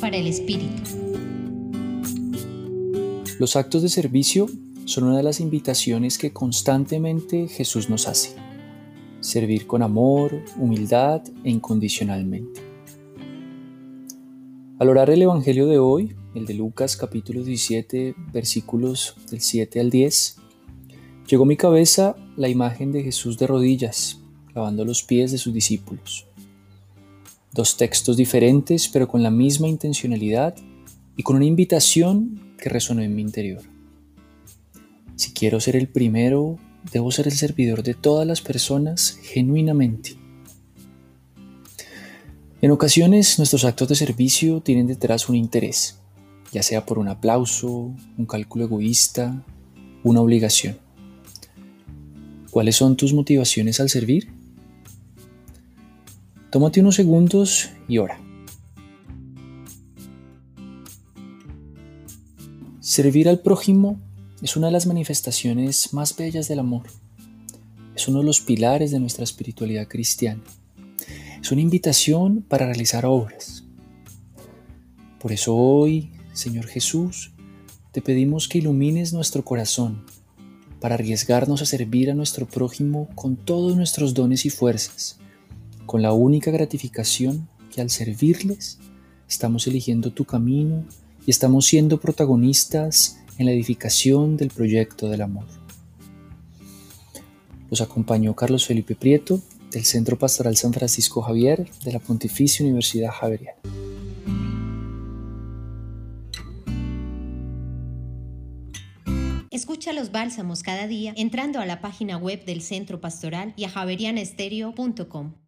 Para el Espíritu. Los actos de servicio son una de las invitaciones que constantemente Jesús nos hace. Servir con amor, humildad e incondicionalmente. Al orar el Evangelio de hoy, el de Lucas capítulo 17 versículos del 7 al 10, llegó a mi cabeza la imagen de Jesús de rodillas, lavando los pies de sus discípulos. Dos textos diferentes pero con la misma intencionalidad y con una invitación que resonó en mi interior. Si quiero ser el primero, debo ser el servidor de todas las personas genuinamente. En ocasiones nuestros actos de servicio tienen detrás un interés, ya sea por un aplauso, un cálculo egoísta, una obligación. ¿Cuáles son tus motivaciones al servir? Tómate unos segundos y ora. Servir al prójimo es una de las manifestaciones más bellas del amor. Es uno de los pilares de nuestra espiritualidad cristiana. Es una invitación para realizar obras. Por eso hoy, Señor Jesús, te pedimos que ilumines nuestro corazón para arriesgarnos a servir a nuestro prójimo con todos nuestros dones y fuerzas, con la única gratificación que al servirles estamos eligiendo tu camino y estamos siendo protagonistas en la edificación del proyecto del amor. Los acompañó Carlos Felipe Prieto del Centro Pastoral San Francisco Javier de la Pontificia Universidad Javeriana. Escucha los bálsamos cada día entrando a la página web del Centro Pastoral y a javerianestereo.com.